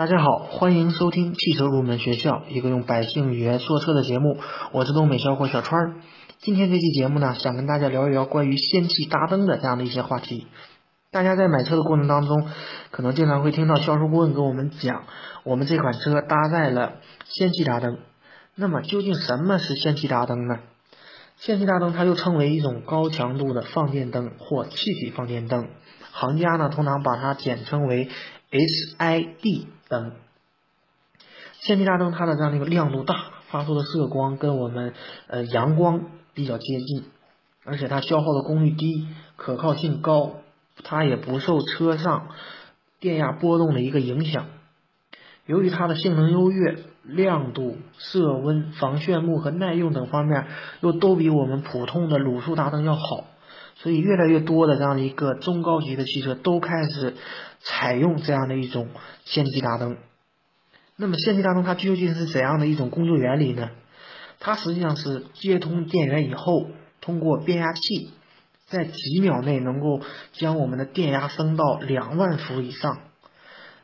大家好，欢迎收听汽车入门学校，一个用百姓语言说车的节目。我是东北小伙小川。今天这期节目呢，想跟大家聊一聊关于氙气大灯的这样的一些话题。大家在买车的过程当中，可能经常会听到销售顾问跟我们讲，我们这款车搭载了氙气大灯。那么究竟什么是氙气大灯呢？氙气大灯它又称为一种高强度的放电灯或气体放电灯，行家呢通常把它简称为 HID。灯，氙气大灯它的这样的一个亮度大，发出的色光跟我们呃阳光比较接近，而且它消耗的功率低，可靠性高，它也不受车上电压波动的一个影响。由于它的性能优越，亮度、色温、防眩目和耐用等方面又都比我们普通的卤素大灯要好，所以越来越多的这样的一个中高级的汽车都开始。采用这样的一种氙气大灯，那么氙气大灯它究竟是怎样的一种工作原理呢？它实际上是接通电源以后，通过变压器，在几秒内能够将我们的电压升到两万伏以上。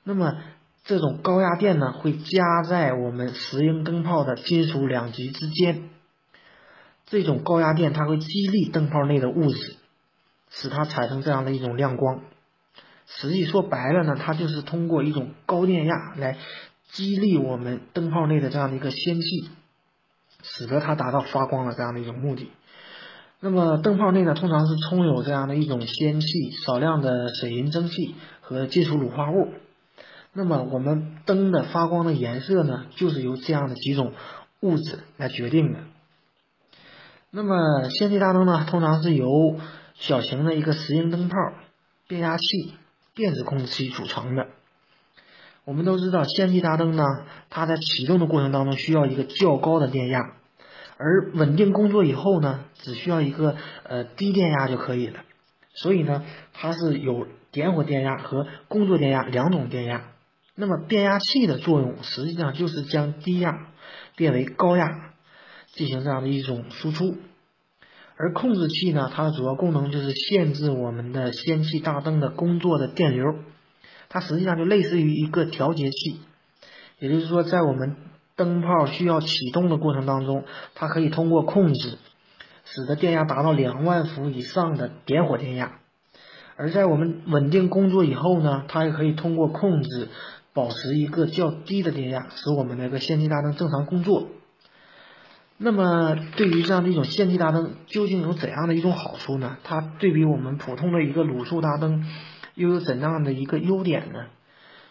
那么这种高压电呢，会加在我们石英灯泡的金属两极之间。这种高压电它会激励灯泡内的物质，使它产生这样的一种亮光。实际说白了呢，它就是通过一种高电压来激励我们灯泡内的这样的一个氙气，使得它达到发光的这样的一种目的。那么灯泡内呢，通常是充有这样的一种氙气，少量的水银蒸汽和金属卤化物。那么我们灯的发光的颜色呢，就是由这样的几种物质来决定的。那么氙气大灯呢，通常是由小型的一个石英灯泡、变压器。电子控制器组成的。我们都知道，氙气大灯呢，它在启动的过程当中需要一个较高的电压，而稳定工作以后呢，只需要一个呃低电压就可以了。所以呢，它是有点火电压和工作电压两种电压。那么变压器的作用实际上就是将低压变为高压，进行这样的一种输出。而控制器呢，它的主要功能就是限制我们的氙气大灯的工作的电流，它实际上就类似于一个调节器，也就是说，在我们灯泡需要启动的过程当中，它可以通过控制，使得电压达到两万伏以上的点火电压；而在我们稳定工作以后呢，它也可以通过控制，保持一个较低的电压，使我们那个氙气大灯正常工作。那么，对于这样的一种氙气大灯，究竟有怎样的一种好处呢？它对比我们普通的一个卤素大灯，又有怎样的一个优点呢？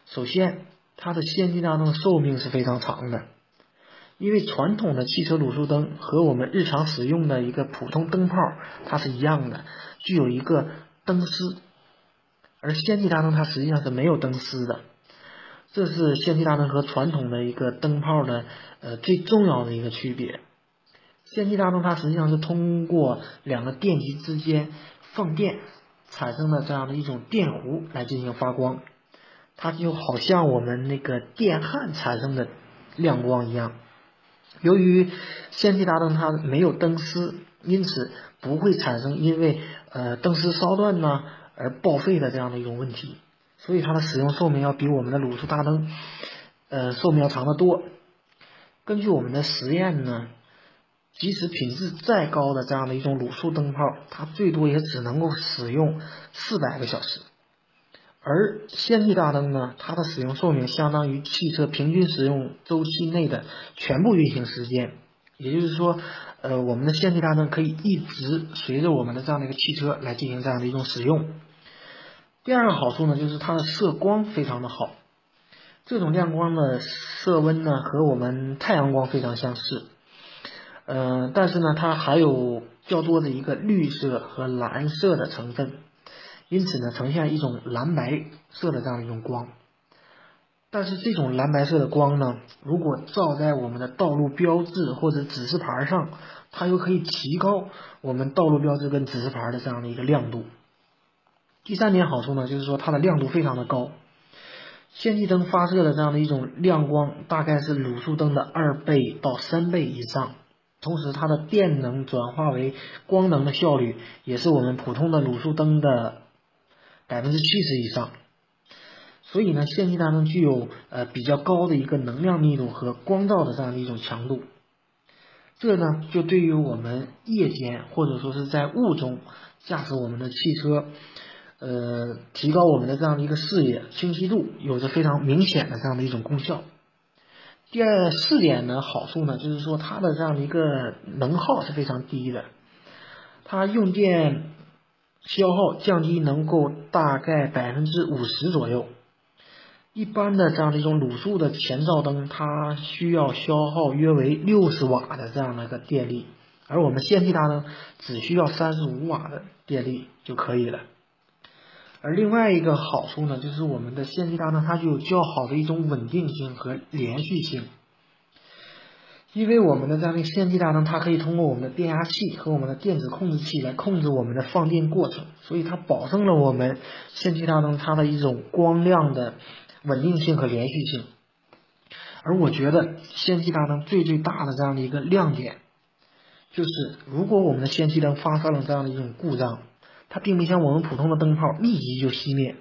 首先，它的氙气大灯寿命是非常长的，因为传统的汽车卤素灯和我们日常使用的一个普通灯泡它是一样的，具有一个灯丝，而氙气大灯它实际上是没有灯丝的。这是氙气大灯和传统的一个灯泡的呃最重要的一个区别。氙气大灯它实际上是通过两个电极之间放电产生的这样的一种电弧来进行发光，它就好像我们那个电焊产生的亮光一样。由于氙气大灯它没有灯丝，因此不会产生因为呃灯丝烧断呢而报废的这样的一种问题，所以它的使用寿命要比我们的卤素大灯呃寿命要长得多。根据我们的实验呢。即使品质再高的这样的一种卤素灯泡，它最多也只能够使用四百个小时。而氙气大灯呢，它的使用寿命相当于汽车平均使用周期内的全部运行时间。也就是说，呃，我们的氙气大灯可以一直随着我们的这样的一个汽车来进行这样的一种使用。第二个好处呢，就是它的色光非常的好。这种亮光的色温呢，和我们太阳光非常相似。嗯，但是呢，它还有较多的一个绿色和蓝色的成分，因此呢，呈现一种蓝白色的这样一种光。但是这种蓝白色的光呢，如果照在我们的道路标志或者指示牌上，它又可以提高我们道路标志跟指示牌的这样的一个亮度。第三点好处呢，就是说它的亮度非常的高，氙气灯发射的这样的一种亮光，大概是卤素灯的二倍到三倍以上。同时，它的电能转化为光能的效率也是我们普通的卤素灯的百分之七十以上。所以呢，氙气大灯具有呃比较高的一个能量密度和光照的这样的一种强度。这呢，就对于我们夜间或者说是在雾中驾驶我们的汽车，呃，提高我们的这样的一个视野清晰度，有着非常明显的这样的一种功效。第二四点呢，好处呢，就是说它的这样的一个能耗是非常低的，它用电消耗降低能够大概百分之五十左右。一般的这样的一种卤素的前照灯，它需要消耗约为六十瓦的这样的一个电力，而我们氙气大灯只需要三十五瓦的电力就可以了。而另外一个好处呢，就是我们的氙气大灯它具有较好的一种稳定性和连续性，因为我们的这样的氙气大灯，它可以通过我们的变压器和我们的电子控制器来控制我们的放电过程，所以它保证了我们氙气大灯它的一种光亮的。稳定性和连续性，而我觉得氙气大灯最最大的这样的一个亮点，就是如果我们的氙气灯发生了这样的一种故障，它并不像我们普通的灯泡立即就熄灭，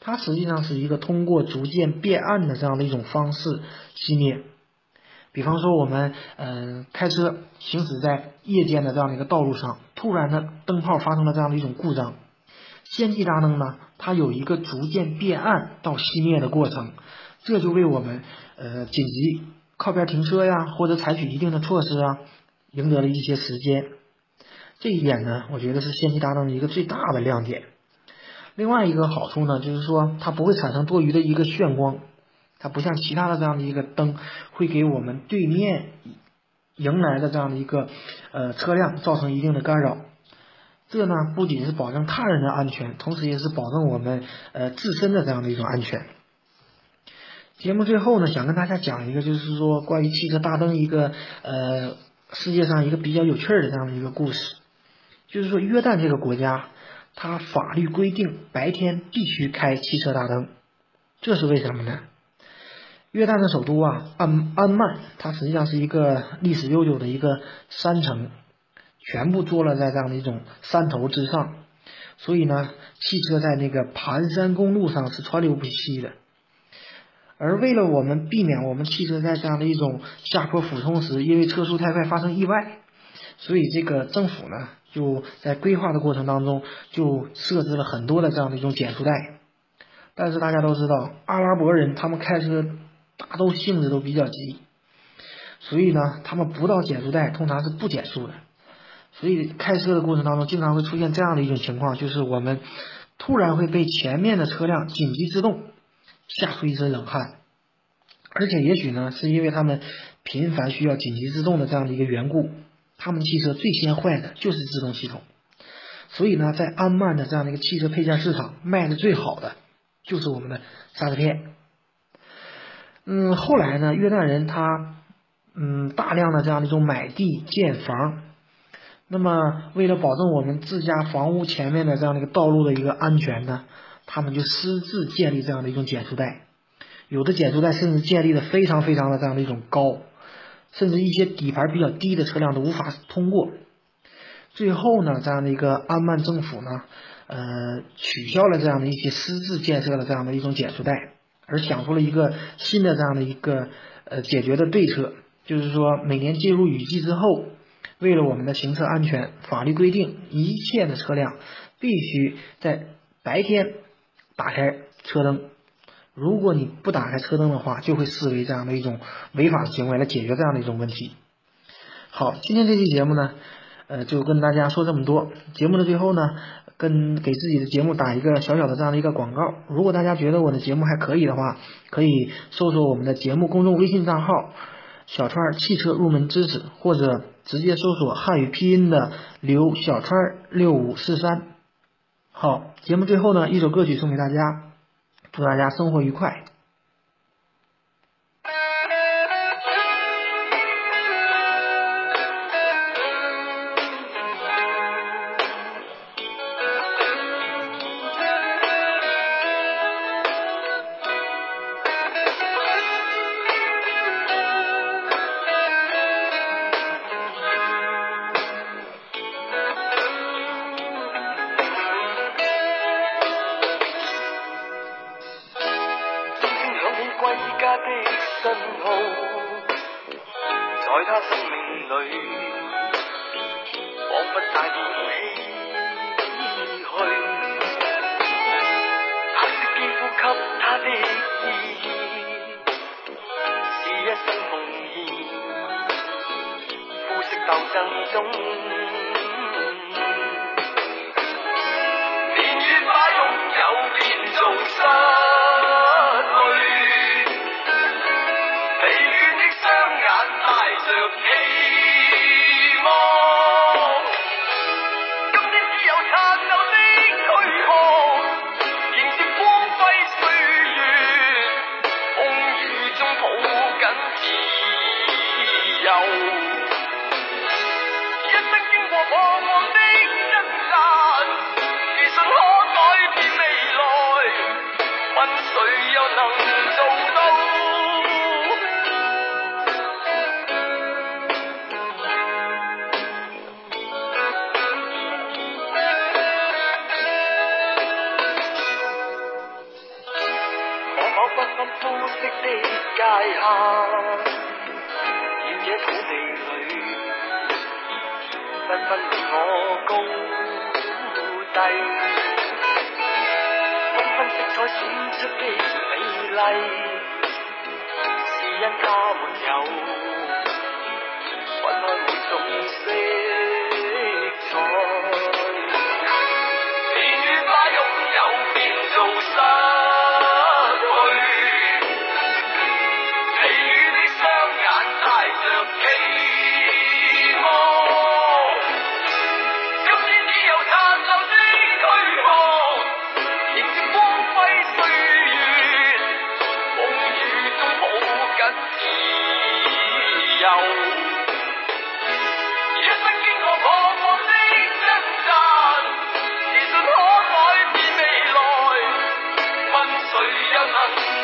它实际上是一个通过逐渐变暗的这样的一种方式熄灭。比方说我们嗯开车行驶在夜间的这样的一个道路上，突然的灯泡发生了这样的一种故障。氙气大灯呢，它有一个逐渐变暗到熄灭的过程，这就为我们呃紧急靠边停车呀，或者采取一定的措施啊，赢得了一些时间。这一点呢，我觉得是氙气大灯的一个最大的亮点。另外一个好处呢，就是说它不会产生多余的一个眩光，它不像其他的这样的一个灯，会给我们对面迎来的这样的一个呃车辆造成一定的干扰。这呢，不仅是保证他人的安全，同时也是保证我们呃自身的这样的一种安全。节目最后呢，想跟大家讲一个，就是说关于汽车大灯一个呃世界上一个比较有趣的这样的一个故事。就是说约旦这个国家，它法律规定白天必须开汽车大灯，这是为什么呢？约旦的首都啊安安曼，它实际上是一个历史悠久的一个山城。全部坐落在这样的一种山头之上，所以呢，汽车在那个盘山公路上是川流不息的。而为了我们避免我们汽车在这样的一种下坡俯冲时，因为车速太快发生意外，所以这个政府呢就在规划的过程当中就设置了很多的这样的一种减速带。但是大家都知道，阿拉伯人他们开车大都性子都比较急，所以呢，他们不到减速带通常是不减速的。所以开车的过程当中，经常会出现这样的一种情况，就是我们突然会被前面的车辆紧急制动，吓出一身冷汗。而且也许呢，是因为他们频繁需要紧急制动的这样的一个缘故，他们汽车最先坏的就是制动系统。所以呢，在安曼的这样的一个汽车配件市场，卖的最好的就是我们的刹车片。嗯，后来呢，约旦人他嗯大量的这样的一种买地建房。那么，为了保证我们自家房屋前面的这样的一个道路的一个安全呢，他们就私自建立这样的一种减速带，有的减速带甚至建立的非常非常的这样的一种高，甚至一些底盘比较低的车辆都无法通过。最后呢，这样的一个安曼政府呢，呃，取消了这样的一些私自建设的这样的一种减速带，而想出了一个新的这样的一个呃解决的对策，就是说每年进入雨季之后。为了我们的行车安全，法律规定一切的车辆必须在白天打开车灯。如果你不打开车灯的话，就会视为这样的一种违法行为，来解决这样的一种问题。好，今天这期节目呢，呃，就跟大家说这么多。节目的最后呢，跟给自己的节目打一个小小的这样的一个广告。如果大家觉得我的节目还可以的话，可以搜索我们的节目公众微信账号“小川汽车入门知识”或者。直接搜索汉语拼音的刘小川六五四三。好，节目最后呢，一首歌曲送给大家，祝大家生活愉快。家的信号，在他生命里，仿佛带点唏嘘。白色肌肤给他的意义，是一生奉献。肤色斗争中，大厦，愿这土地里纷纷共我共低。缤纷色彩闪出的美丽，是因它没有。Come on.